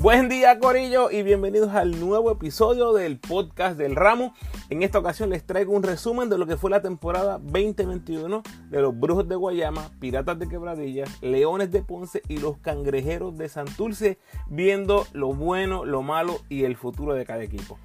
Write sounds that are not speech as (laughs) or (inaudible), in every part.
Buen día Corillo y bienvenidos al nuevo episodio del podcast del ramo. En esta ocasión les traigo un resumen de lo que fue la temporada 2021 de los Brujos de Guayama, Piratas de Quebradillas, Leones de Ponce y los Cangrejeros de Santurce, viendo lo bueno, lo malo y el futuro de cada equipo.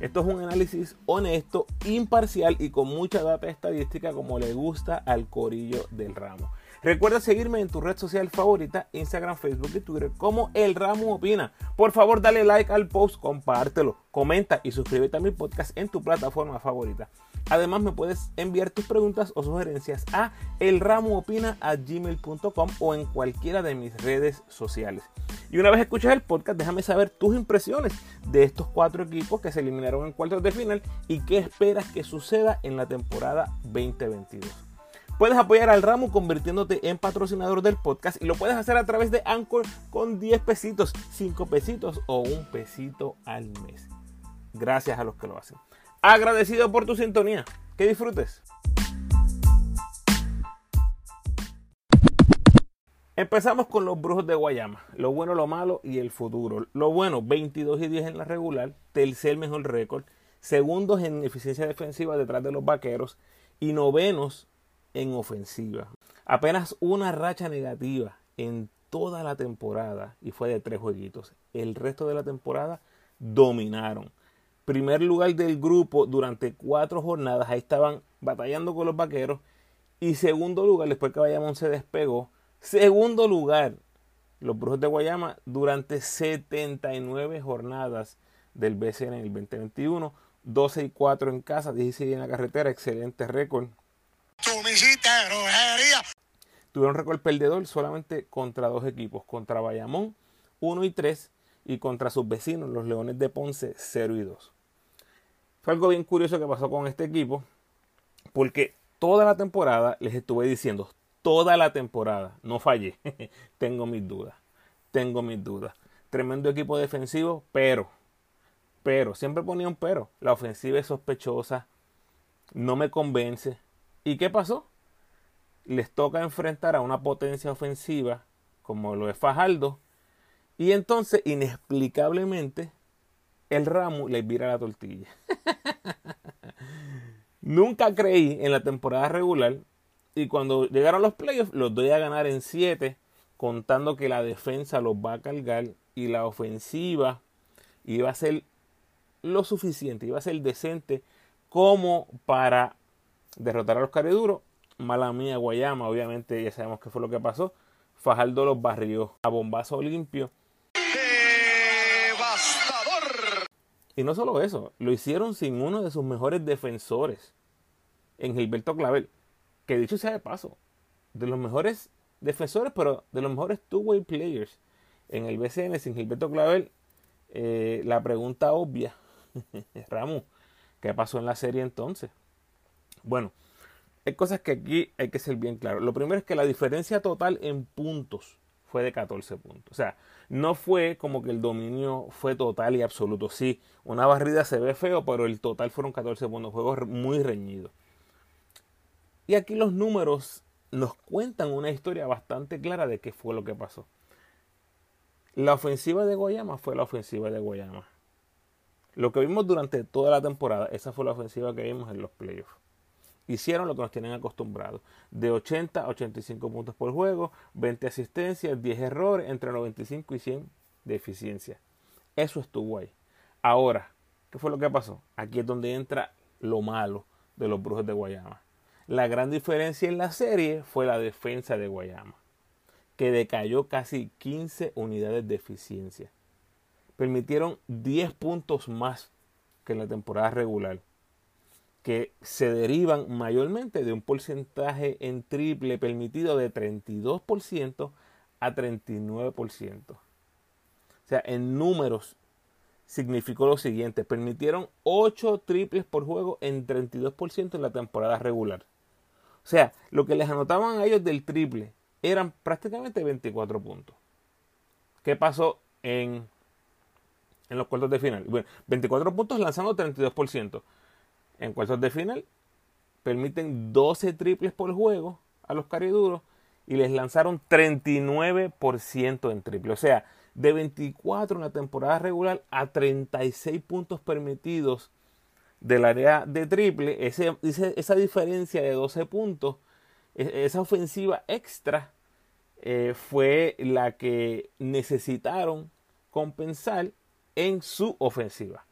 Esto es un análisis honesto, imparcial y con mucha data estadística como le gusta al Corillo del ramo. Recuerda seguirme en tu red social favorita, Instagram, Facebook y Twitter como El Ramo Opina. Por favor, dale like al post, compártelo, comenta y suscríbete a mi podcast en tu plataforma favorita. Además, me puedes enviar tus preguntas o sugerencias a elramoopina.gmail.com o en cualquiera de mis redes sociales. Y una vez escuches el podcast, déjame saber tus impresiones de estos cuatro equipos que se eliminaron en cuartos de final y qué esperas que suceda en la temporada 2022. Puedes apoyar al ramo convirtiéndote en patrocinador del podcast y lo puedes hacer a través de Anchor con 10 pesitos, 5 pesitos o un pesito al mes. Gracias a los que lo hacen. Agradecido por tu sintonía. Que disfrutes. Empezamos con los brujos de Guayama. Lo bueno, lo malo y el futuro. Lo bueno, 22 y 10 en la regular. Tercer mejor récord. Segundos en eficiencia defensiva detrás de los vaqueros. Y novenos en ofensiva. Apenas una racha negativa en toda la temporada y fue de tres jueguitos. El resto de la temporada dominaron. Primer lugar del grupo durante cuatro jornadas, ahí estaban batallando con los vaqueros. Y segundo lugar, después que Bayamón se despegó, segundo lugar, los Brujos de Guayama durante 79 jornadas del BCN en el 2021. 12 y 4 en casa, 16 en la carretera, excelente récord Tuvieron récord perdedor solamente contra dos equipos, contra Bayamón 1 y 3 y contra sus vecinos, los Leones de Ponce 0 y 2. Fue algo bien curioso que pasó con este equipo, porque toda la temporada les estuve diciendo, toda la temporada, no fallé, (laughs) tengo mis dudas, tengo mis dudas. Tremendo equipo defensivo, pero, pero, siempre ponía un pero. La ofensiva es sospechosa, no me convence, ¿Y qué pasó? Les toca enfrentar a una potencia ofensiva como lo es Fajardo. Y entonces, inexplicablemente, el ramo les vira la tortilla. (laughs) Nunca creí en la temporada regular. Y cuando llegaron los playoffs, los doy a ganar en 7, contando que la defensa los va a cargar y la ofensiva iba a ser lo suficiente, iba a ser decente como para derrotar a los cariduros. Mala mía, Guayama, obviamente ya sabemos qué fue lo que pasó. Fajardo los barrió a bombazo limpio. ¡Devastador! Y no solo eso, lo hicieron sin uno de sus mejores defensores, en Gilberto Clavel, que dicho sea de paso, de los mejores defensores, pero de los mejores two-way players en el BCN sin Gilberto Clavel. Eh, la pregunta obvia, (laughs) Ramu, ¿qué pasó en la serie entonces? Bueno, hay cosas que aquí hay que ser bien claro. Lo primero es que la diferencia total en puntos fue de 14 puntos. O sea, no fue como que el dominio fue total y absoluto. Sí, una barrida se ve feo, pero el total fueron 14 puntos. Juego muy reñido. Y aquí los números nos cuentan una historia bastante clara de qué fue lo que pasó. La ofensiva de Guayama fue la ofensiva de Guayama. Lo que vimos durante toda la temporada, esa fue la ofensiva que vimos en los playoffs hicieron lo que nos tienen acostumbrados. De 80 a 85 puntos por juego, 20 asistencias, 10 errores, entre 95 y 100 de eficiencia. Eso estuvo ahí. Ahora, ¿qué fue lo que pasó? Aquí es donde entra lo malo de los Brujos de Guayama. La gran diferencia en la serie fue la defensa de Guayama, que decayó casi 15 unidades de eficiencia. Permitieron 10 puntos más que en la temporada regular que se derivan mayormente de un porcentaje en triple permitido de 32% a 39%. O sea, en números significó lo siguiente, permitieron 8 triples por juego en 32% en la temporada regular. O sea, lo que les anotaban a ellos del triple eran prácticamente 24 puntos. ¿Qué pasó en, en los cuartos de final? Bueno, 24 puntos lanzando 32% en cuartos de final permiten 12 triples por juego a los cariduros y les lanzaron 39% en triple. O sea, de 24 en la temporada regular a 36 puntos permitidos del área de triple. esa diferencia de 12 puntos, e, esa ofensiva extra eh, fue la que necesitaron compensar en su ofensiva.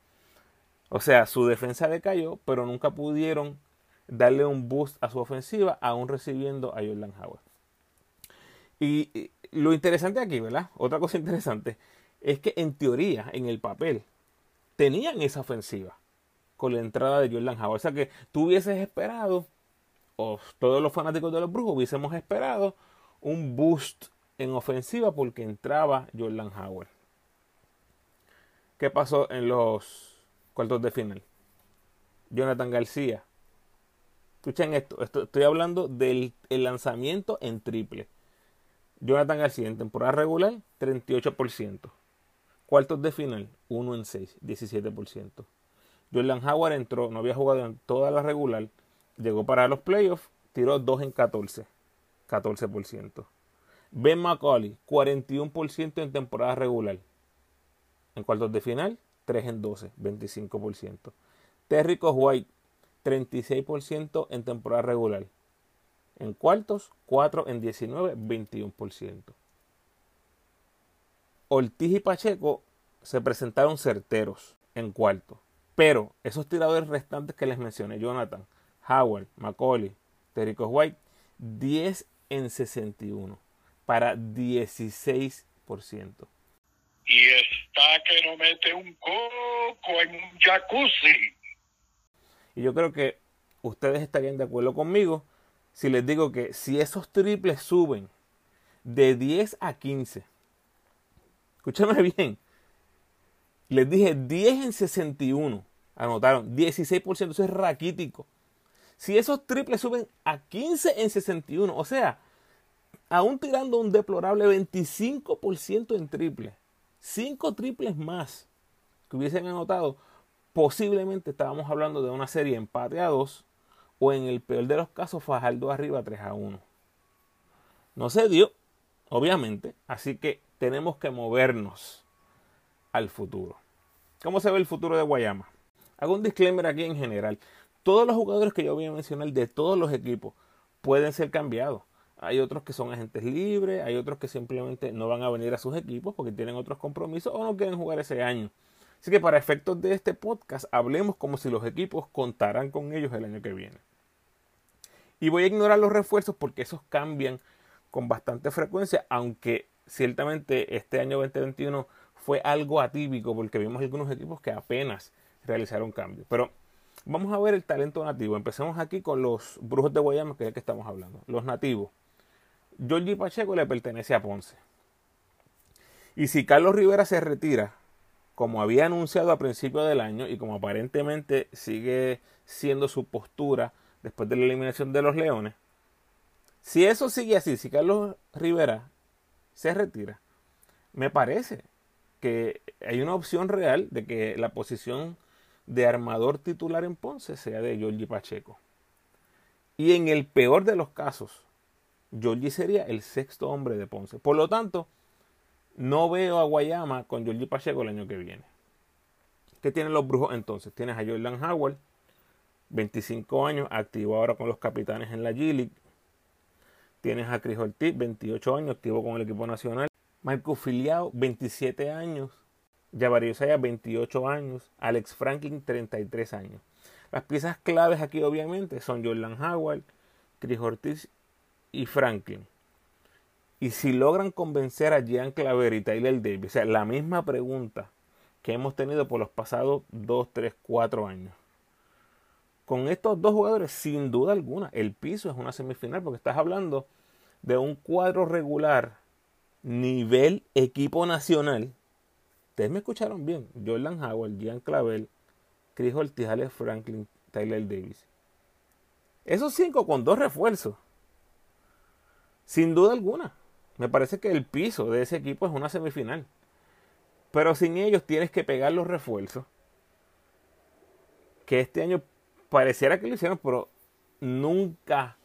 O sea, su defensa decayó, pero nunca pudieron darle un boost a su ofensiva, aún recibiendo a Jordan Howard. Y, lo interesante aquí, ¿verdad? Otra cosa (laughs) interesante es que en teoría, en el papel, tenían esa ofensiva con la entrada de Jordan Howard. O sea que tú hubieses esperado, o todos los fanáticos de los Brujos hubiésemos esperado un boost en ofensiva porque entraba Jordan Howard. ¿Qué pasó en los cuartos de final? Jonathan García. Escuchen esto, estoy hablando del lanzamiento en triple. Jonathan García en temporada regular, 38%. Cuartos de final, 1 en 6, 17%. Jordan Howard entró, no había jugado en toda la regular, llegó para los playoffs, tiró 2 en 14, 14%. Ben McCauley, 41% en temporada regular, en cuartos de final, 3 en 12, 25%. Terry White, 36% en temporada regular. En cuartos, 4 en 19, 21%. Ortiz y Pacheco se presentaron certeros en cuarto. Pero esos tiradores restantes que les mencioné, Jonathan, Howard, Macaulay, Terrico White, 10 en 61 para 16% y está que no mete un coco en un jacuzzi. Y yo creo que ustedes estarían de acuerdo conmigo si les digo que si esos triples suben de 10 a 15, escúchame bien, les dije 10 en 61, anotaron 16%, eso es raquítico. Si esos triples suben a 15 en 61, o sea, aún tirando un deplorable 25% en triple, cinco triples más que hubiesen anotado, posiblemente estábamos hablando de una serie empate a 2 o en el peor de los casos Fajardo arriba 3 a 1. No se dio, obviamente, así que tenemos que movernos al futuro. ¿Cómo se ve el futuro de Guayama? Hago un disclaimer aquí en general. Todos los jugadores que yo voy a mencionar de todos los equipos pueden ser cambiados hay otros que son agentes libres, hay otros que simplemente no van a venir a sus equipos porque tienen otros compromisos o no quieren jugar ese año. Así que para efectos de este podcast, hablemos como si los equipos contaran con ellos el año que viene. Y voy a ignorar los refuerzos porque esos cambian con bastante frecuencia, aunque ciertamente este año 2021 fue algo atípico porque vimos algunos equipos que apenas realizaron cambios. Pero vamos a ver el talento nativo. Empecemos aquí con los Brujos de Guayama, que es el que estamos hablando. Los nativos. Georgie Pacheco le pertenece a Ponce. Y si Carlos Rivera se retira, como había anunciado a principio del año y como aparentemente sigue siendo su postura después de la eliminación de los Leones, si eso sigue así, si Carlos Rivera se retira, me parece que hay una opción real de que la posición de armador titular en Ponce sea de Georgie Pacheco. Y en el peor de los casos, Georgie sería el sexto hombre de Ponce. Por lo tanto, no veo a Guayama con Georgie Pacheco el año que viene. ¿Qué tienen los brujos entonces? Tienes a Jordan Howard, 25 años, activo ahora con los capitanes en la G-League. Tienes a Chris Ortiz, 28 años, activo con el equipo nacional. Marco Filiao, 27 años. Javario Saya, 28 años. Alex Franklin, 33 años. Las piezas claves aquí, obviamente, son Jordan Howard, Chris Ortiz y Franklin. Y si logran convencer a Jean Claver y Tyler Davis, o sea, la misma pregunta que hemos tenido por los pasados 2, 3, 4 años. Con estos dos jugadores, sin duda alguna, el piso es una semifinal porque estás hablando de un cuadro regular nivel equipo nacional. Ustedes me escucharon bien. Jordan Howard, Jean Clavel, Chris Ortiz, Franklin, Tyler Davis. Esos cinco con dos refuerzos sin duda alguna. Me parece que el piso de ese equipo es una semifinal. Pero sin ellos tienes que pegar los refuerzos. Que este año pareciera que lo hicieron, pero nunca,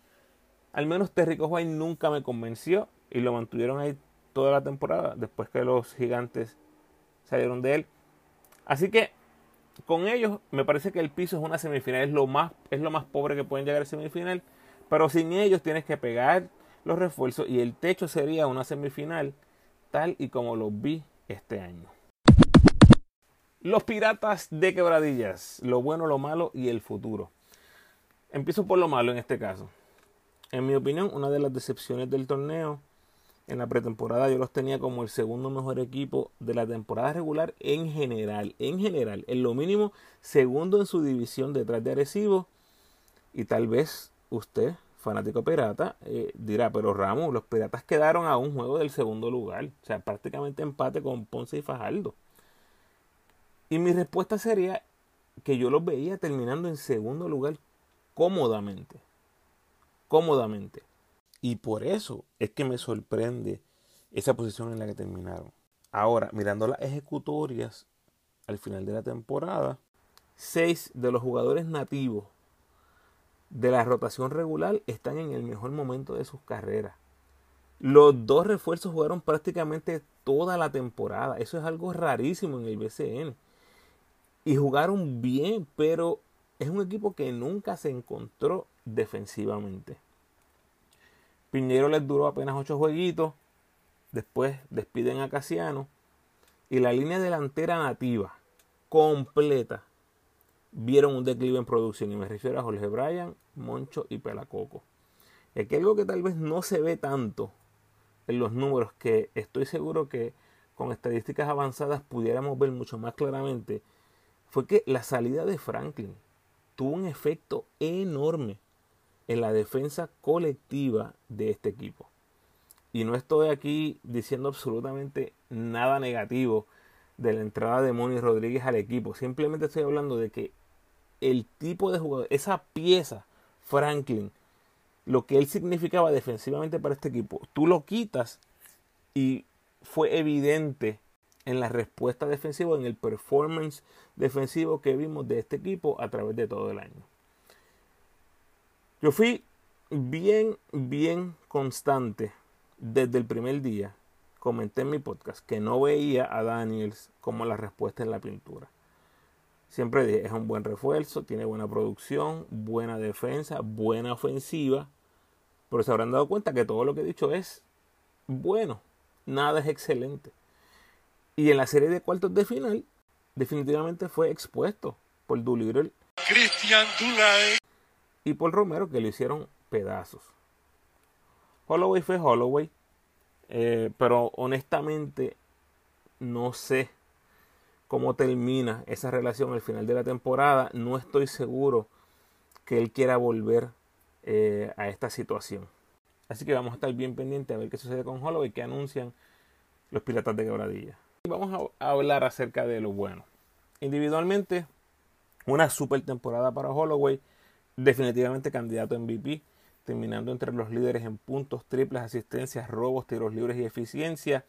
al menos Terrico White nunca me convenció y lo mantuvieron ahí toda la temporada después que los gigantes salieron de él. Así que con ellos me parece que el piso es una semifinal, es lo más, es lo más pobre que pueden llegar a semifinal, pero sin ellos tienes que pegar los refuerzos y el techo sería una semifinal tal y como lo vi este año. Los piratas de quebradillas, lo bueno, lo malo y el futuro. Empiezo por lo malo en este caso. En mi opinión, una de las decepciones del torneo en la pretemporada yo los tenía como el segundo mejor equipo de la temporada regular en general, en general, en lo mínimo segundo en su división detrás de Arecibo y tal vez usted, fanático pirata, eh, dirá, pero Ramos, los piratas quedaron a un juego del segundo lugar, o sea, prácticamente empate con Ponce y Fajardo. Y mi respuesta sería que yo los veía terminando en segundo lugar cómodamente, cómodamente. Y por eso es que me sorprende esa posición en la que terminaron. Ahora, mirando las ejecutorias al final de la temporada, seis de los jugadores nativos de la rotación regular están en el mejor momento de sus carreras. Los dos refuerzos jugaron prácticamente toda la temporada. Eso es algo rarísimo en el BCN. Y jugaron bien, pero es un equipo que nunca se encontró defensivamente. Piñero les duró apenas ocho jueguitos. Después despiden a Casiano. Y la línea delantera nativa, completa, vieron un declive en producción. Y me refiero a Jorge Bryan, Moncho y Pelacoco. Y aquí algo que tal vez no se ve tanto en los números, que estoy seguro que con estadísticas avanzadas pudiéramos ver mucho más claramente, fue que la salida de Franklin tuvo un efecto enorme en la defensa colectiva de este equipo. Y no estoy aquí diciendo absolutamente nada negativo de la entrada de Moni Rodríguez al equipo. Simplemente estoy hablando de que el tipo de jugador, esa pieza, Franklin, lo que él significaba defensivamente para este equipo, tú lo quitas y fue evidente en la respuesta defensiva, en el performance defensivo que vimos de este equipo a través de todo el año. Yo fui bien, bien constante desde el primer día. Comenté en mi podcast que no veía a Daniels como la respuesta en la pintura. Siempre dije, es un buen refuerzo, tiene buena producción, buena defensa, buena ofensiva. Pero se habrán dado cuenta que todo lo que he dicho es bueno, nada es excelente. Y en la serie de cuartos de final, definitivamente fue expuesto por Doolittle. Christian Dulay y Paul Romero que lo hicieron pedazos. Holloway fue Holloway, eh, pero honestamente no sé cómo termina esa relación al final de la temporada. No estoy seguro que él quiera volver eh, a esta situación. Así que vamos a estar bien pendientes a ver qué sucede con Holloway, qué anuncian los Piratas de Quebradilla. Y vamos a hablar acerca de lo bueno. Individualmente, una super temporada para Holloway definitivamente candidato a MVP, terminando entre los líderes en puntos, triples, asistencias, robos, tiros libres y eficiencia.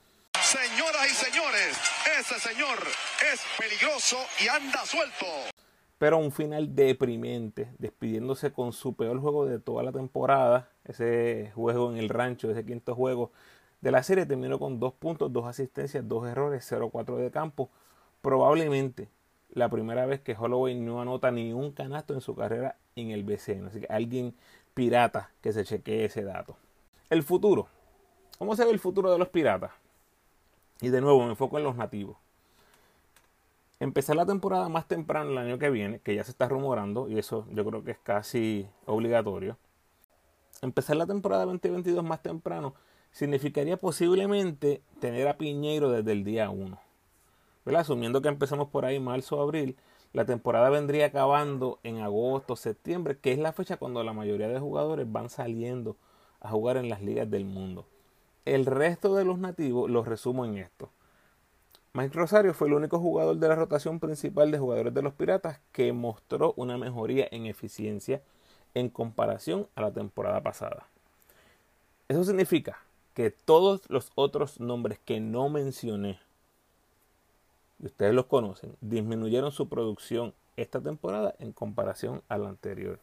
Ese señor es peligroso y anda suelto. Pero un final deprimente, despidiéndose con su peor juego de toda la temporada, ese juego en el rancho, ese quinto juego de la serie, terminó con dos puntos, dos asistencias, dos errores, 0-4 de campo. Probablemente la primera vez que Holloway no anota ni un canasto en su carrera en el BCN. Así que alguien pirata que se chequee ese dato. El futuro. ¿Cómo se ve el futuro de los piratas? Y de nuevo me enfoco en los nativos. Empezar la temporada más temprano el año que viene, que ya se está rumorando, y eso yo creo que es casi obligatorio. Empezar la temporada 2022 más temprano significaría posiblemente tener a Piñeiro desde el día 1. Asumiendo que empezamos por ahí marzo o abril, la temporada vendría acabando en agosto, septiembre, que es la fecha cuando la mayoría de jugadores van saliendo a jugar en las ligas del mundo. El resto de los nativos los resumo en esto. Mike Rosario fue el único jugador de la rotación principal de jugadores de los Piratas que mostró una mejoría en eficiencia en comparación a la temporada pasada. Eso significa que todos los otros nombres que no mencioné ustedes los conocen, disminuyeron su producción esta temporada en comparación a la anterior.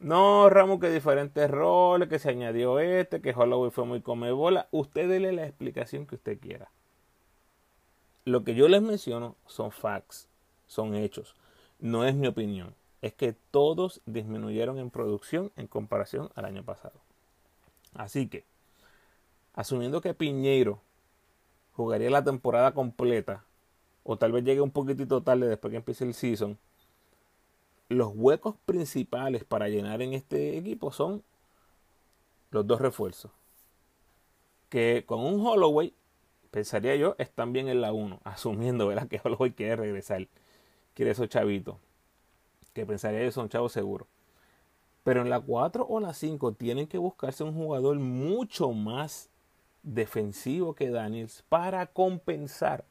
No, Ramos, que diferentes roles, que se añadió este, que Holloway fue muy come bola. Usted dele la explicación que usted quiera. Lo que yo les menciono son facts, son hechos. No es mi opinión. Es que todos disminuyeron en producción en comparación al año pasado. Así que, asumiendo que Piñeiro jugaría la temporada completa, o tal vez llegue un poquitito tarde después que empiece el season, los huecos principales para llenar en este equipo son los dos refuerzos. Que con un Holloway, pensaría yo, están bien en la 1, (laughs) asumiendo ¿verdad? que Holloway quiere regresar, quiere esos chavitos, que pensaría yo son chavos seguros. Pero en la 4 o la 5 tienen que buscarse un jugador mucho más defensivo que Daniels para compensar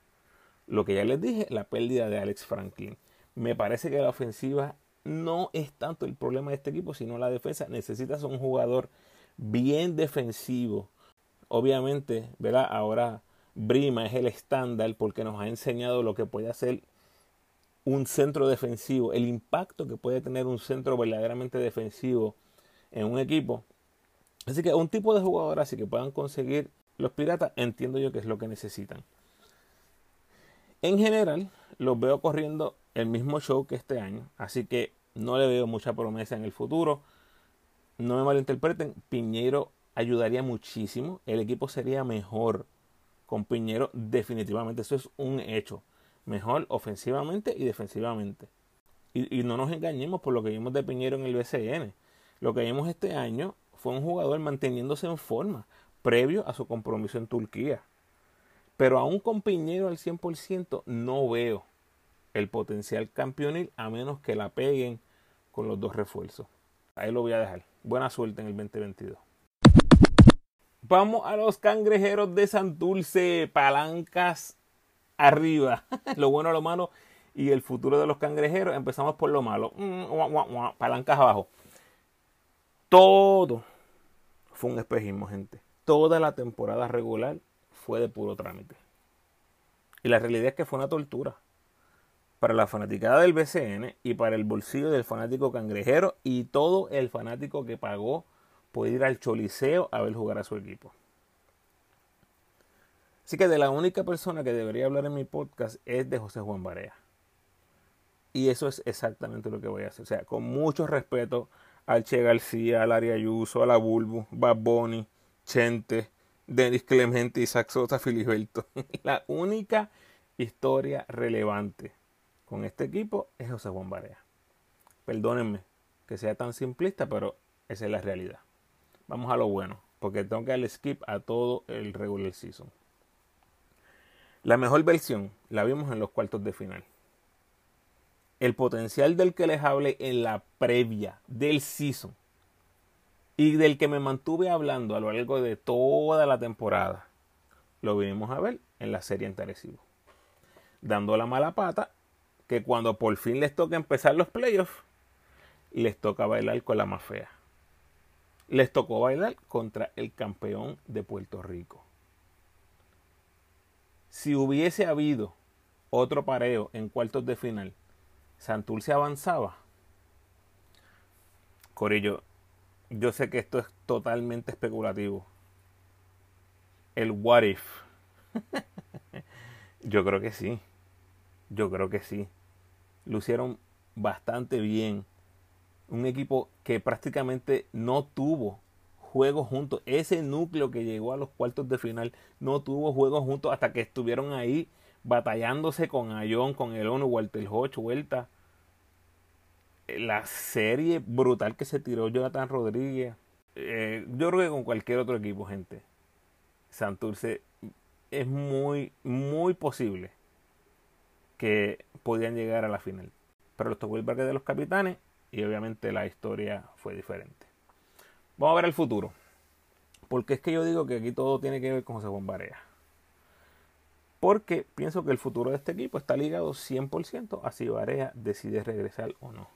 lo que ya les dije, la pérdida de Alex Franklin. Me parece que la ofensiva no es tanto el problema de este equipo, sino la defensa. Necesitas un jugador bien defensivo. Obviamente, ¿verdad? Ahora Brima es el estándar porque nos ha enseñado lo que puede hacer un centro defensivo, el impacto que puede tener un centro verdaderamente defensivo en un equipo. Así que un tipo de jugador así que puedan conseguir los piratas, entiendo yo que es lo que necesitan. En general, los veo corriendo el mismo show que este año, así que no le veo mucha promesa en el futuro. No me malinterpreten, Piñero ayudaría muchísimo, el equipo sería mejor con Piñero definitivamente, eso es un hecho mejor ofensivamente y defensivamente. Y, no nos engañemos por lo que vimos de Piñero en el BCN. Lo que vimos este año fue un jugador manteniéndose en forma previo a su compromiso en Turquía. Pero aún con Piñero al 100% no veo el potencial campeonil a menos que la peguen con los dos refuerzos. Ahí lo voy a dejar. Buena suerte en el 2022. Vamos a los cangrejeros de Santurce. Palancas arriba. (laughs) lo bueno, lo malo y el futuro de los cangrejeros. Empezamos por lo malo. Mm, palancas abajo. Todo fue un espejismo, gente. Toda la temporada regular fue de puro trámite. Y la realidad es que fue una tortura. Para la fanaticada del BCN y para el bolsillo del fanático cangrejero y todo el fanático que pagó por ir al Choliseo a ver jugar a su equipo. Así que de la única persona que debería hablar en mi podcast es de José Juan Barea. Y eso es exactamente lo que voy a hacer. O sea, con mucho respeto al Che García, al Ari Ayuso, a la Bulbu, Bad Bunny, Chente, Denis Clemente, Isaac Sosa, Filiberto. (laughs) la única historia relevante con este equipo es José Juan Barea. Perdónenme que sea tan simplista, pero esa es la realidad. Vamos a lo bueno, porque tengo que darle skip a todo el regular season. La mejor versión la vimos en los cuartos de final. El potencial del que les hablé en la previa del season y del que me mantuve hablando a lo largo de toda la temporada, lo vinimos a ver en la serie en Dando la mala pata que cuando por fin les toca empezar los playoffs, les toca bailar con la más fea. Les tocó bailar contra el campeón de Puerto Rico si hubiese habido otro pareo en cuartos de final, Santurce avanzaba. Corillo, yo sé que esto es totalmente especulativo. El what if. (laughs) yo creo que sí. Yo creo que sí. Lucieron bastante bien. Un equipo que prácticamente no tuvo juegos juntos. Ese núcleo que llegó a los cuartos de final no tuvo juegos juntos hasta que estuvieron ahí batallándose con Ayón, con el ONU, Walter Hodge, vuelta. La serie brutal que se tiró Jonathan Rodríguez. Eh, yo creo que con cualquier otro equipo, gente. Santurce es muy, muy posible que podían llegar a la final. Pero los tocó el parque de los capitanes y obviamente la historia fue diferente. Vamos a ver el futuro. Porque es que yo digo que aquí todo tiene que ver con José Juan Barea. Porque pienso que el futuro de este equipo está ligado 100% a si Barea decide regresar o no.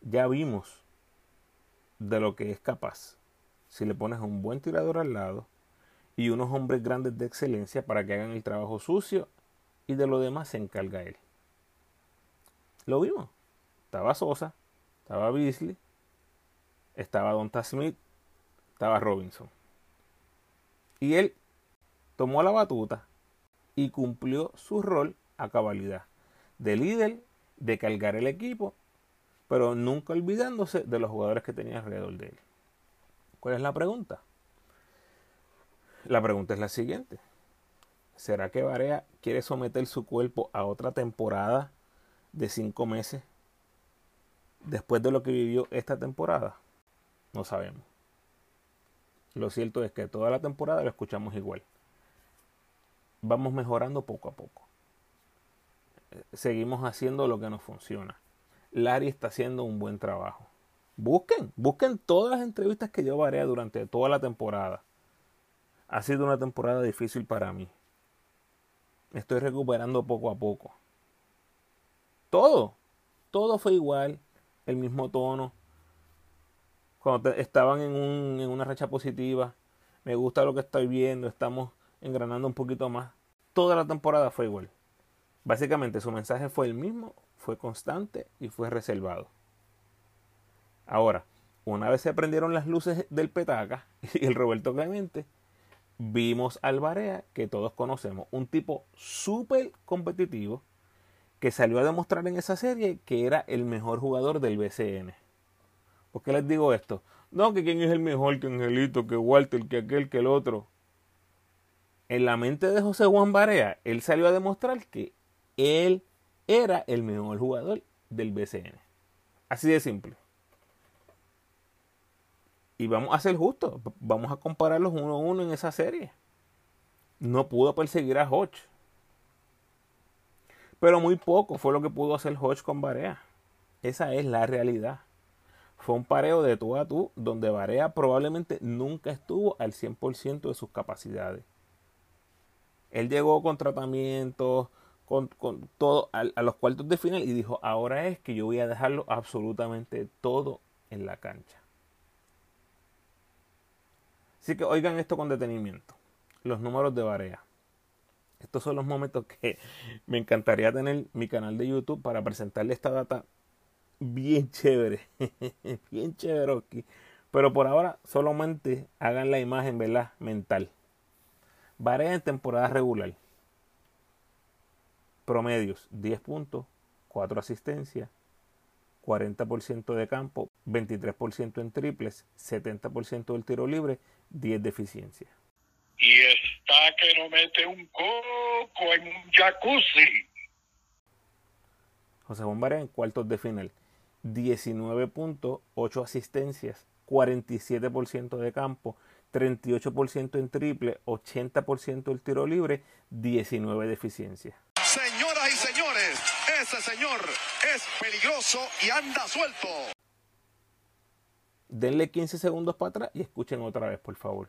Ya vimos de lo que es capaz. Si le pones un buen tirador al lado y unos hombres grandes de excelencia para que hagan el trabajo sucio y de lo demás se encarga él. Lo vimos. Estaba Sosa, estaba Beasley, estaba Donta Smith, estaba Robinson. Y él tomó la batuta y cumplió su rol a cabalidad de líder, de cargar el equipo, pero nunca olvidándose de los jugadores que tenía alrededor de él. ¿Cuál es la pregunta? La pregunta es la siguiente. ¿Será que Barea quiere someter su cuerpo a otra temporada de cinco meses después de lo que vivió esta temporada? No sabemos. Lo cierto es que toda la temporada lo escuchamos igual. Vamos mejorando poco a poco. Seguimos haciendo lo que nos funciona. Larry está haciendo un buen trabajo. Busquen, busquen todas las entrevistas que yo Barea durante toda la temporada. Ha sido una temporada difícil para mí. Me estoy recuperando poco a poco. Todo, todo fue igual, el mismo tono. Cuando estaban en, un, en una racha positiva, me gusta lo que estoy viendo, estamos engranando un poquito más. Toda la temporada fue igual. Básicamente su mensaje fue el mismo, fue constante y fue reservado. Ahora, una vez se prendieron las luces del petaca (laughs) y el Roberto Clemente, vimos al Barea que todos conocemos, un tipo súper competitivo que salió a demostrar en esa serie que era el mejor jugador del BCN. ¿Por qué les digo esto? No, que quién es el mejor, que Angelito, que Walter, que aquel, que el otro. En la mente de José Juan Barea, él salió a demostrar que él era el mejor jugador del BCN. Así de simple. Y vamos a ser justos, vamos a compararlos uno a uno en esa serie. No pudo perseguir a Hodge. Pero muy poco fue lo que pudo hacer Hodge con Barea. Esa es la realidad. Fue un pareo de tú a tú donde Barea probablemente nunca estuvo al 100% de sus capacidades. Él llegó con tratamientos, con, todo a, a, los cuartos de final y dijo, ahora es que yo voy a dejarlo absolutamente todo en la cancha. Así que oigan esto con detenimiento. Los números de Barea. Estos son los momentos que (laughs) me encantaría tener mi canal de YouTube para presentarle esta data bien chévere. (laughs) bien chévere. Pero por ahora solamente hagan la imagen, ¿verdad? Mental. Barea en temporada regular. Promedios 10 puntos, 4 asistencias, 40% de campo, 23% en triples, 70% del tiro libre, 10 de eficiencia. Y está que no mete un coco en un jacuzzi. José Bombarea en cuartos de final. 19 puntos, 8 asistencias, 47% de campo, 38% en triple, 80% del tiro libre, 19 de eficiencia. Señoras y señores, ese señor es peligroso y anda suelto. Denle 15 segundos para atrás y escuchen otra vez, por favor.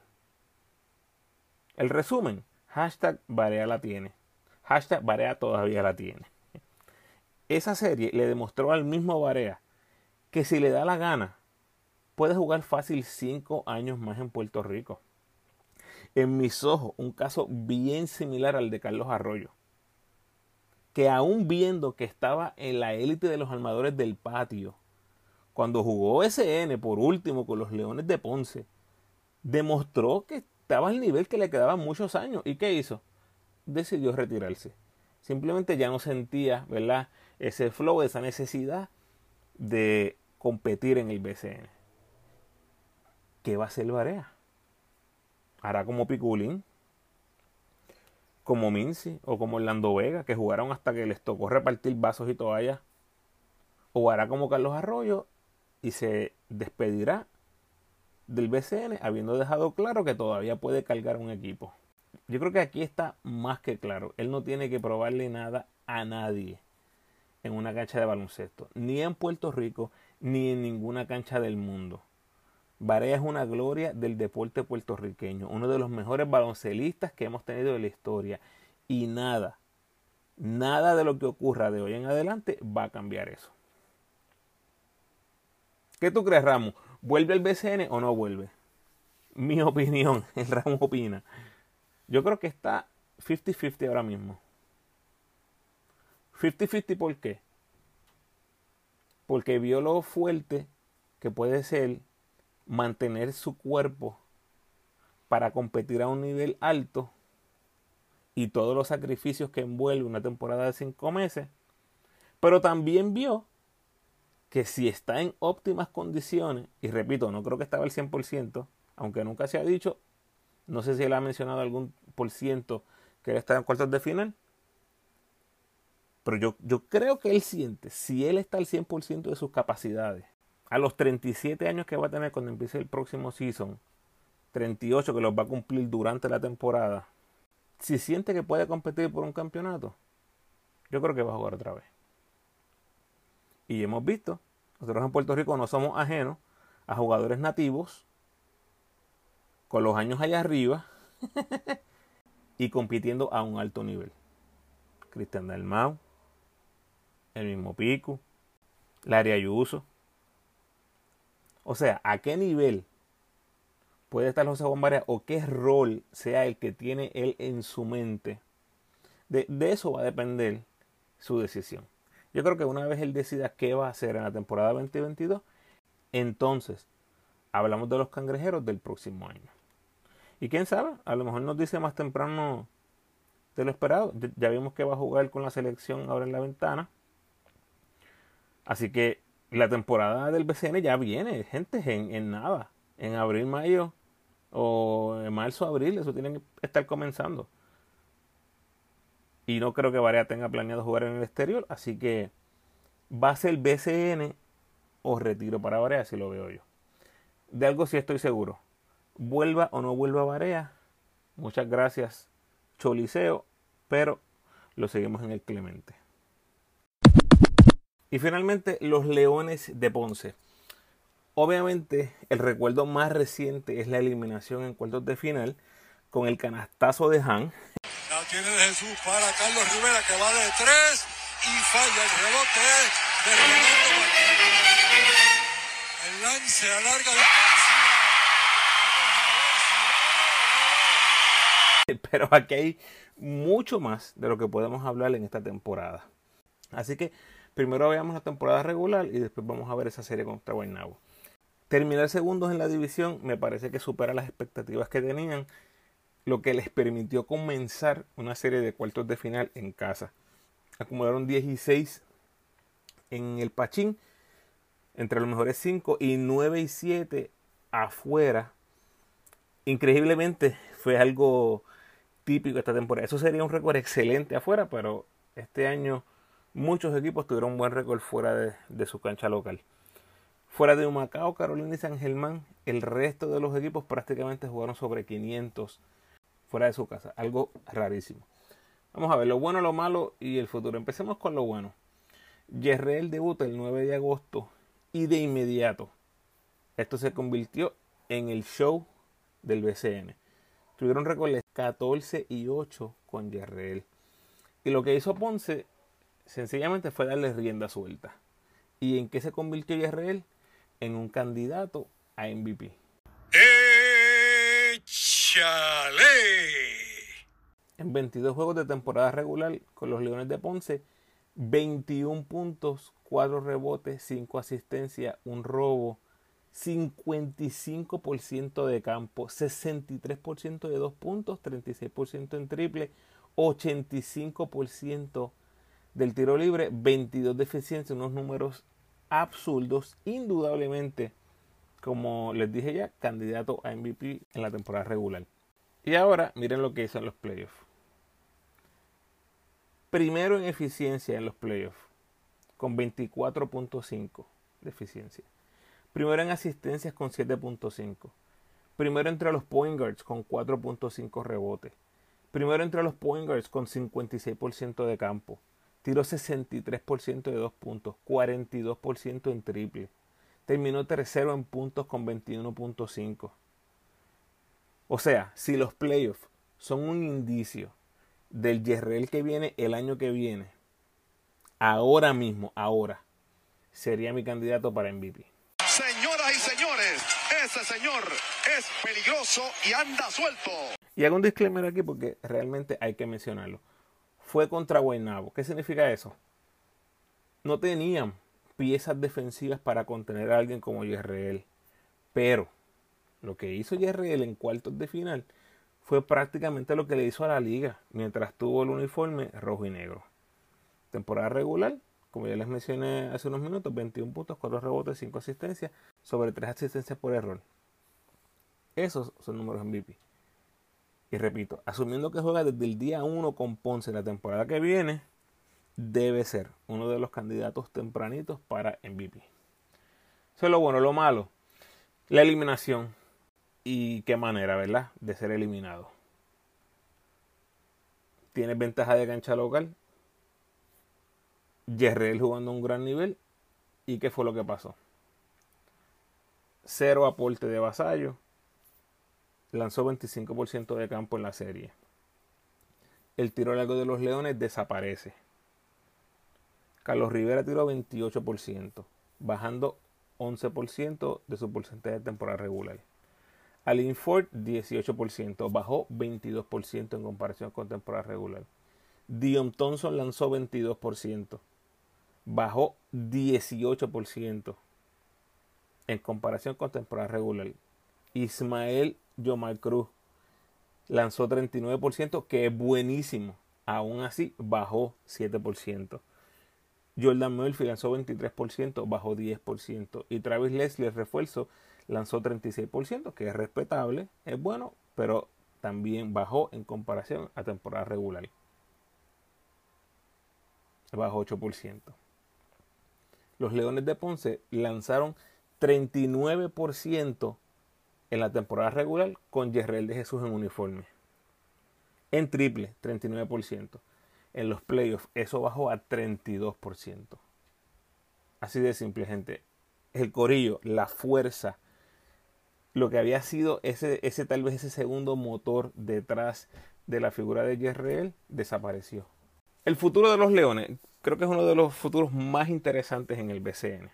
El resumen, hashtag Barea la tiene. Hashtag Barea todavía la tiene. Esa serie le demostró al mismo Barea que si le da la gana, puede jugar fácil 5 años más en Puerto Rico. En mis ojos, un caso bien similar al de Carlos Arroyo que aún viendo que estaba en la élite de los armadores del patio, cuando jugó SN por último con los Leones de Ponce, demostró que estaba al nivel que le quedaban muchos años. ¿Y qué hizo? Decidió retirarse. Simplemente ya no sentía, ¿verdad? Ese flow, esa necesidad de competir en el BCN. ¿Qué va a hacer Barea? Hará como Piculín, como Mincy o como Orlando Vega, que jugaron hasta que les tocó repartir vasos y toallas. O hará como Carlos Arroyo y se despedirá del BCN habiendo dejado claro que todavía puede cargar un equipo. Yo creo que aquí está más que claro. Él no tiene que probarle nada a nadie en una cancha de baloncesto, ni en Puerto Rico, ni en ninguna cancha del mundo. Barea es una gloria del deporte puertorriqueño, uno de los mejores baloncelistas que hemos tenido en la historia. Y nada, nada de lo que ocurra de hoy en adelante va a cambiar eso. ¿Qué tú crees, Ramos? ¿Vuelve el BCN o no vuelve? Mi (laughs) opinión, el Ramos opina. Yo creo que está 50-50 ahora mismo. 50-50 ¿por qué? Porque vio lo fuerte que puede ser mantener su cuerpo para competir a un nivel alto y todos los sacrificios que envuelve una temporada de cinco meses, pero también vio que si está en óptimas condiciones, y repito, no creo que estaba al 100%, aunque nunca se ha dicho, no sé si él ha mencionado algún por ciento que él está en cuartos de final, pero yo, yo creo que él siente, si él está al 100% de sus capacidades, a los 37 años que va a tener cuando empiece el próximo season, 38 que los va a cumplir durante la temporada, si siente que puede competir por un campeonato, yo creo que va a jugar otra vez. Y hemos visto, nosotros en Puerto Rico no somos ajenos a jugadores nativos con los años allá arriba (laughs) y compitiendo a un alto nivel. Cristian Dalmau, el mismo Pico, Laria Ayuso. O sea, ¿a qué nivel puede estar José Bombaria o qué rol sea el que tiene él en su mente? De, de, eso va a depender su decisión. Yo creo que una vez él decida qué va a hacer en la temporada 2022, entonces hablamos de los cangrejeros del próximo año. Y quién sabe, a lo mejor nos dice más temprano de lo esperado. Ya vimos que va a jugar con la selección ahora en la ventana. Así que la temporada del BCN ya viene, gente, en, en nada. En abril, mayo o en marzo, abril, eso tiene que estar comenzando. Y no creo que Varea tenga planeado jugar en el exterior. Así que va a ser BCN o retiro para Varea, si lo veo yo. De algo sí estoy seguro. Vuelva o no vuelva Varea. Muchas gracias, Choliseo. Pero lo seguimos en el Clemente. Y finalmente, los Leones de Ponce. Obviamente, el recuerdo más reciente es la eliminación en cuartos de final con el canastazo de Han. Tiene Jesús para Carlos Rivera que va de tres y falla el rebote de Ronaldo El lance a larga distancia. (laughs) Pero aquí hay mucho más de lo que podemos hablar en esta temporada. Así que primero veamos la temporada regular y después vamos a ver esa serie contra Guaynabo. Terminar segundos en la división me parece que supera las expectativas que tenían, lo que les permitió comenzar una serie de cuartos de final en casa. Acumularon 16 en el Pachín, entre los mejores 5 y 9 y 7 afuera. Increíblemente fue algo típico esta temporada. Eso sería un récord excelente afuera, pero este año muchos equipos tuvieron un buen récord fuera de, de su cancha local. Fuera de Humacao, Carolina y San Germán, el resto de los equipos prácticamente jugaron sobre 500 fuera de su casa. Algo rarísimo. Vamos a ver lo bueno, lo malo y el futuro. Empecemos con lo bueno. Yerreel debuta el 9 de agosto y de inmediato esto se convirtió en el show del BCN. Tuvieron récord 14 y 8 con Yerreel. Y lo que hizo Ponce sencillamente fue darle rienda suelta. ¿Y en qué se convirtió Yerreel? En un candidato a MVP. ¡Échale! En 22 juegos de temporada regular con los Leones de Ponce, 21 puntos, 4 rebotes, 5 asistencias, un robo, 55% de campo, 63% de 2 puntos, 36% en triple, 85% del tiro libre, 22 de eficiencia, unos números absurdos, indudablemente, como les dije ya, candidato a MVP en la temporada regular. Y ahora miren lo que hizo en los playoffs. Primero en eficiencia en los playoffs, con 24.5 de eficiencia. Primero en asistencias con 7.5. Primero entre los point guards con 4.5 rebotes. Primero entre los point guards con 56% de campo. Tiró 63% de dos puntos, 42% en triple. Terminó tercero en puntos con 21.5. O sea, si los playoffs son un indicio del Yerrel que viene el año que viene, ahora mismo, ahora, sería mi candidato para MVP. Señoras y señores, ese señor es peligroso y anda suelto. Y hago un disclaimer aquí porque realmente hay que mencionarlo. Fue contra Guaynabo. ¿Qué significa eso? No tenían piezas defensivas para contener a alguien como Yerreel. Pero Lo que hizo JRL en cuartos de final fue prácticamente lo que le hizo a la liga mientras tuvo el uniforme rojo y negro. Temporada regular, como ya les mencioné hace unos minutos, 21 puntos, 4 rebotes, 5 asistencias, sobre 3 asistencias por error. Esos son números MVP. Y repito, asumiendo que juega desde el día 1 con Ponce la temporada que viene, debe ser uno de los candidatos tempranitos para MVP. Eso es lo bueno, lo malo. La eliminación. Y qué manera, ¿verdad? De ser eliminado. Tienes ventaja de cancha local. Yerrel jugando a un gran nivel. ¿Y qué fue lo que pasó? Cero aporte de vasallo. Lanzó 25% de campo en la serie. El tiro largo de los Leones desaparece. Carlos Rivera tiró 28%, bajando 11% de su porcentaje de temporada regular. Alin Ford 18%, bajó 22% en comparación con temporada regular. Dion Thompson lanzó 22%, bajó 18% en comparación con temporada regular. Ismael Yomar Cruz lanzó 39%, que es buenísimo. Aún así, bajó 7%. Jordan Murphy lanzó 23%, bajó 10%. Y Travis Leslie, el refuerzo, lanzó 36%, que es respetable, es bueno, pero también bajó en comparación a temporada regular. Bajó 8%. Los Leones de Ponce lanzaron 39% en la temporada regular con Yerrel de Jesús en uniforme. En triple, 39% en los playoffs, eso bajó a 32%. Así de simple, gente. El corillo, la fuerza, lo que había sido ese, ese tal vez ese segundo motor detrás de la figura de Jerreel desapareció. El futuro de los Leones creo que es uno de los futuros más interesantes en el BCN.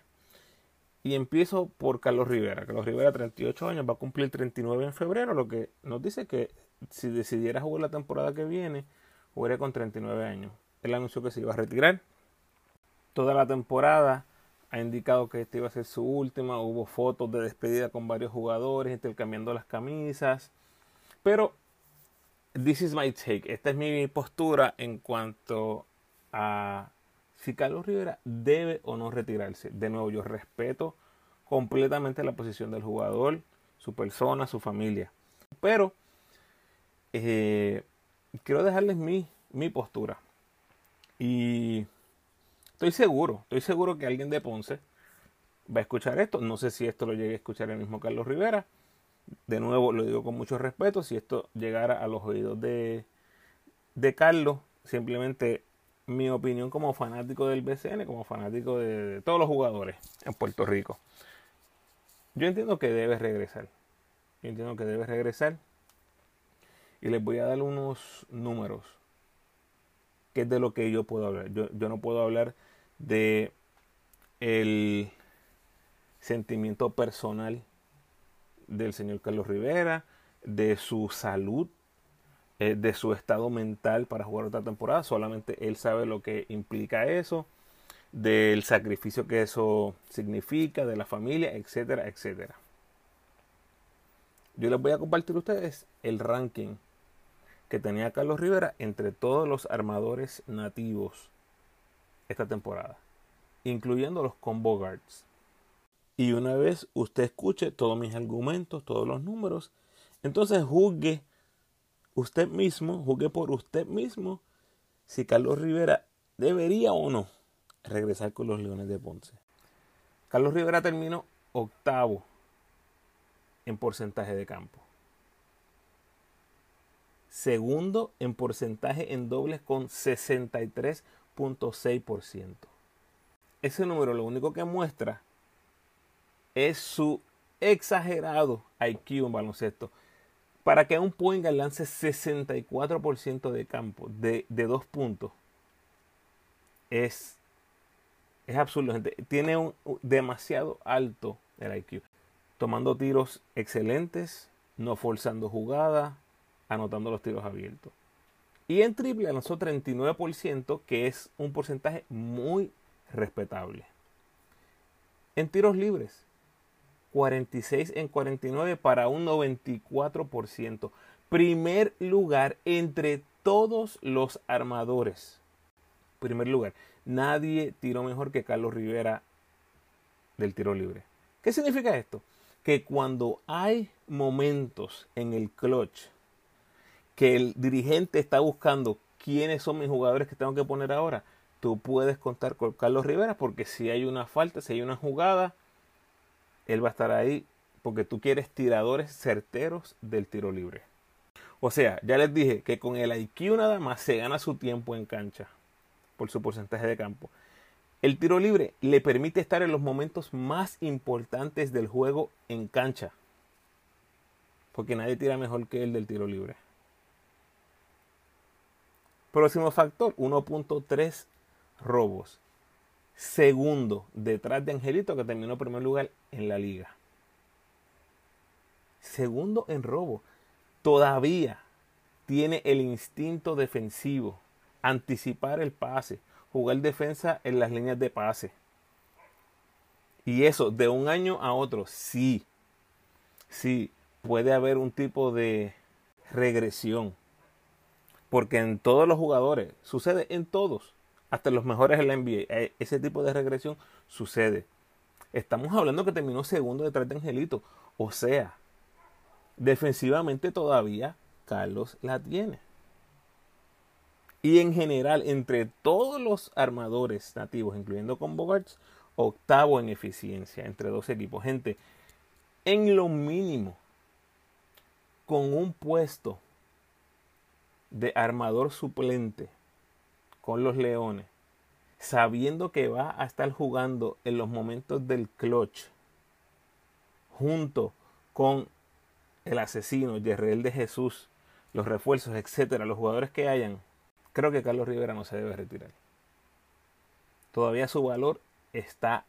Y empiezo por Carlos Rivera. Carlos Rivera, 38 años, va a cumplir 39 en febrero, lo que nos dice que si decidiera jugar la temporada que viene, jugaría con 39 años. Él anunció que se iba a retirar. Toda la temporada ha indicado que esta iba a ser su última. Hubo fotos de despedida con varios jugadores, intercambiando las camisas. Pero, this is my take. Esta es mi postura en cuanto a si Carlos Rivera debe o no retirarse. De nuevo, yo respeto completamente la posición del jugador, su persona, su familia. Pero, eh, quiero dejarles mi, mi postura. Y estoy seguro, estoy seguro que alguien de Ponce va a escuchar esto. No sé si esto lo llegue a escuchar el mismo Carlos Rivera. De nuevo, lo digo con mucho respeto. Si esto llegara a los oídos de, de Carlos, simplemente mi opinión como fanático del BCN, como fanático de, de todos los jugadores en Puerto Rico. Yo entiendo que debe regresar. Yo entiendo que debe regresar. Y les voy a dar unos números, que es de lo que yo puedo hablar. Yo, no puedo hablar de el sentimiento personal del señor Carlos Rivera, de su salud, eh, de su estado mental para jugar otra temporada. Solamente él sabe lo que implica eso, del sacrificio que eso significa, de la familia, etcétera, etcétera. Yo les voy a compartir a ustedes el ranking que tenía Carlos Rivera entre todos los armadores nativos esta temporada, incluyendo los combo guards. Y una vez usted escuche todos mis argumentos, todos los números, entonces juzgue usted mismo, juzgue por usted mismo si Carlos Rivera debería o no regresar con los Leones de Ponce. Carlos Rivera terminó octavo en porcentaje de campo segundo en porcentaje en dobles con 63.6%. Ese número lo único que muestra es su exagerado IQ en baloncesto. Para que un point lance 64% de campo de, dos puntos es, es absurdo. Tiene un demasiado alto el IQ. Tomando tiros excelentes, no forzando jugadas, anotando los tiros abiertos. Y en triple lanzó 39%, que es un porcentaje muy respetable. En tiros libres, 46 en 49 para un 94%. Primer lugar entre todos los armadores. Primer lugar. Nadie tiró mejor que Carlos Rivera del tiro libre. ¿Qué significa esto? Que cuando hay momentos en el clutch que el dirigente está buscando quiénes son mis jugadores que tengo que poner ahora, tú puedes contar con Carlos Rivera porque si hay una falta, si hay una jugada, él va a estar ahí porque tú quieres tiradores certeros del tiro libre. O sea, ya les dije que con el IQ nada más se gana su tiempo en cancha por su porcentaje de campo. El tiro libre le permite estar en los momentos más importantes del juego en cancha. Porque nadie tira mejor que él del tiro libre. Próximo factor, 1.3 robos. Segundo, detrás de Angelito, que terminó primer lugar en la liga. Segundo en robo. Todavía tiene el instinto defensivo. Anticipar el pase. Jugar defensa en las líneas de pase. Y eso, de un año a otro, sí. Sí, puede haber un tipo de regresión porque en todos los jugadores, sucede en todos, hasta los mejores en la NBA, eh, ese tipo de regresión sucede. Estamos hablando que terminó segundo detrás de Angelito. O sea, defensivamente todavía Carlos la tiene. Y en general, entre todos los armadores nativos, incluyendo con Bogarts, octavo en eficiencia entre dos equipos. Gente, en lo mínimo, con un puesto de armador suplente con los Leones, sabiendo que va a estar jugando en los momentos del clutch, junto con el asesino, Yerreel de Jesús, los refuerzos, etcétera, los jugadores que hayan, creo que Carlos Rivera no se debe retirar. Todavía su valor está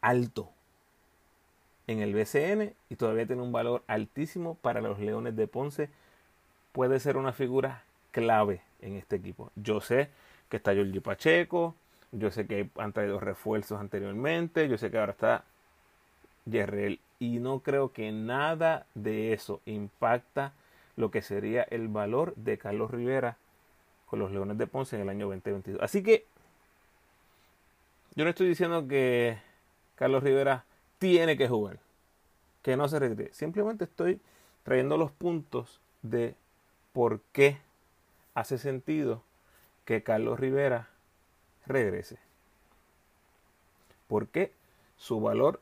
alto en el BCN y todavía tiene un valor altísimo para los Leones de Ponce puede ser una figura clave en este equipo. Yo sé que está Giorgi Pacheco, yo sé que han traído refuerzos anteriormente, yo sé que ahora está Yerrel y no creo que nada de eso impacta lo que sería el valor de Carlos Rivera con los Leones de Ponce en el año 2022. Así que yo no estoy diciendo que Carlos Rivera tiene que jugar, que no se retire. Simplemente estoy trayendo los puntos de por qué hace sentido que Carlos Rivera regrese. Porque su valor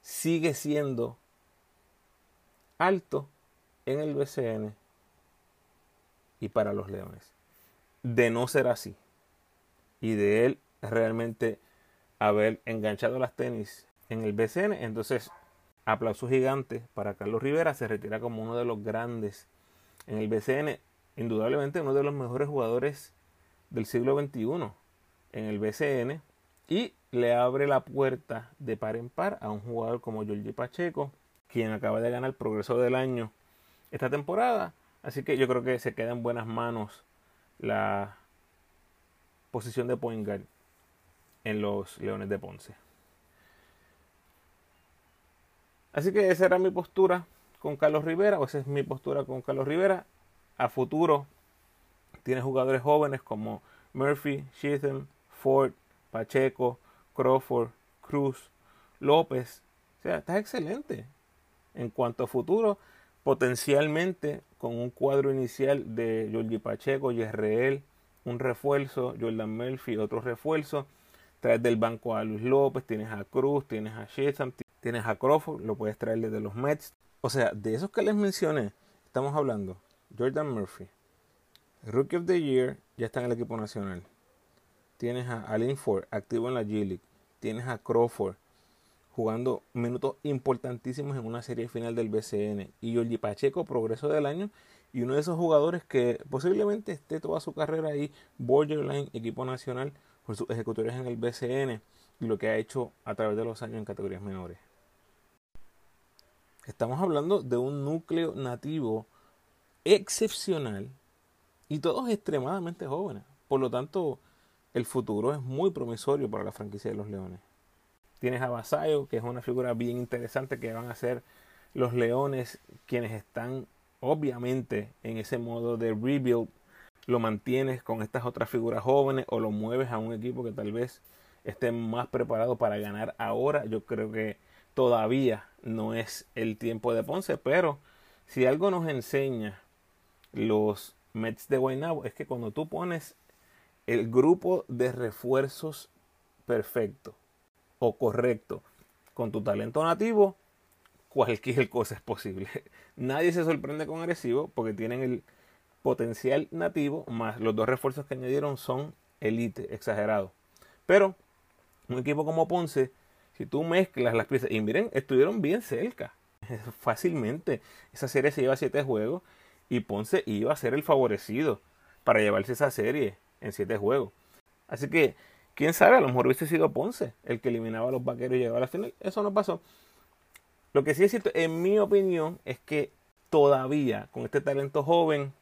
sigue siendo alto en el BCN y para los Leones. De no ser así y de él realmente haber enganchado las tenis en el BCN, entonces aplauso gigante para Carlos Rivera, se retira como uno de los grandes en el BCN, indudablemente uno de los mejores jugadores del siglo XXI en el BCN y le abre la puerta de par en par a un jugador como Giorgi Pacheco, quien acaba de ganar el progreso del año esta temporada. Así que yo creo que se queda en buenas manos la posición de point en los Leones de Ponce. Así que esa era mi postura con Carlos Rivera, o esa es mi postura con Carlos Rivera. A futuro tiene jugadores jóvenes como Murphy, Sheatham, Ford, Pacheco, Crawford, Cruz, López. O sea, está excelente. En cuanto a futuro, potencialmente con un cuadro inicial de Jorge Pacheco, Yesreel, un refuerzo, Jordan Murphy, otro refuerzo. Traes del banco a Luis López, tienes a Cruz, tienes a Sheatham, tienes a Crawford, lo puedes traer desde los Mets. O sea, de esos que les mencioné, estamos hablando. Jordan Murphy, Rookie of the Year, ya está en el equipo nacional. Tienes a Alin Ford, activo en la G League. Tienes a Crawford, jugando minutos importantísimos en una serie final del BCN. Y Jordi Pacheco, progreso del año. Y uno de esos jugadores que posiblemente esté toda su carrera ahí, borderline, equipo nacional, por sus ejecutores en el BCN y lo que ha hecho a través de los años en categorías menores. Estamos hablando de un núcleo nativo excepcional y todos extremadamente jóvenes. Por lo tanto, el futuro es muy promisorio para la franquicia de los Leones. Tienes a Basayo, que es una figura bien interesante que van a ser los Leones quienes están obviamente en ese modo de rebuild. Lo mantienes con estas otras figuras jóvenes o lo mueves a un equipo que tal vez esté más preparado para ganar ahora. Yo creo que todavía no es el tiempo de Ponce, pero si algo nos enseña los Mets de Guaynabo es que cuando tú pones el grupo de refuerzos perfecto o correcto con tu talento nativo, cualquier cosa es posible. (laughs) Nadie se sorprende con agresivo porque tienen el potencial nativo más los dos refuerzos que añadieron son elite, exagerado. Pero un equipo como Ponce, si tú mezclas las piezas, y miren, estuvieron bien cerca, (laughs) fácilmente. Esa serie se lleva siete juegos y Ponce iba a ser el favorecido para llevarse esa serie en siete juegos. Así que, quién sabe, a lo mejor hubiese sido Ponce el que eliminaba a los vaqueros y llegaba a la final. Eso no pasó. Lo que sí es cierto, en mi opinión, es que todavía con este talento joven,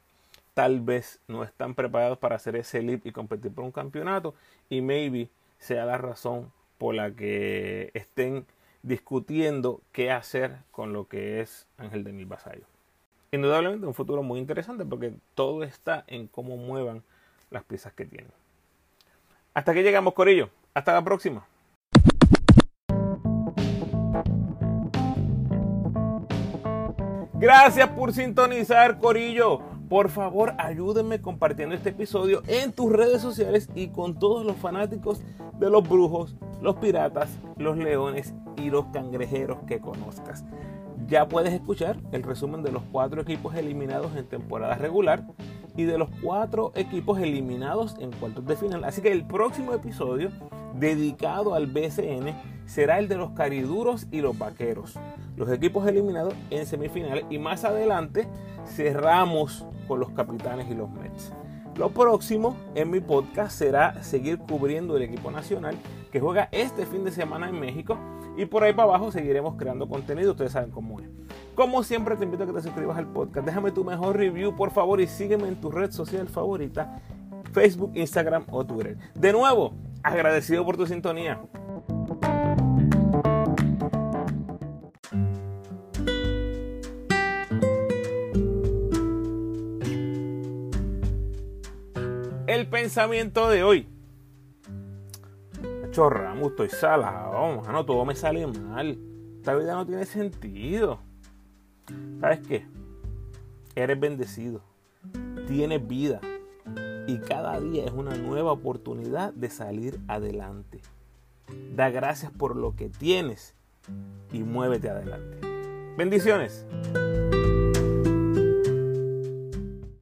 tal vez no están preparados para hacer ese leap y competir por un campeonato. Y maybe sea la razón por la que estén discutiendo qué hacer con lo que es Ángel de Mil Vasallo. Indudablemente un futuro muy interesante porque todo está en cómo muevan las piezas que tienen. Hasta que llegamos, Corillo. Hasta la próxima. Gracias por sintonizar, Corillo. Por favor, ayúdenme compartiendo este episodio en tus redes sociales y con todos los fanáticos de los brujos, los piratas, los leones y los cangrejeros que conozcas. Ya puedes escuchar el resumen de los cuatro equipos eliminados en temporada regular y de los cuatro equipos eliminados en cuartos de final. Así que el próximo episodio dedicado al BCN será el de los cariduros y los vaqueros. Los equipos eliminados en semifinales y más adelante cerramos con los capitanes y los Mets. Lo próximo en mi podcast será seguir cubriendo el equipo nacional que juega este fin de semana en México y por ahí para abajo seguiremos creando contenido, ustedes saben cómo es. Como siempre te invito a que te suscribas al podcast, déjame tu mejor review por favor y sígueme en tu red social favorita, Facebook, Instagram o Twitter. De nuevo, agradecido por tu sintonía. El pensamiento de hoy. Chorramos, estoy salado, no todo me sale mal. Esta vida no tiene sentido. ¿Sabes qué? Eres bendecido. Tienes vida. Y cada día es una nueva oportunidad de salir adelante. Da gracias por lo que tienes y muévete adelante. Bendiciones.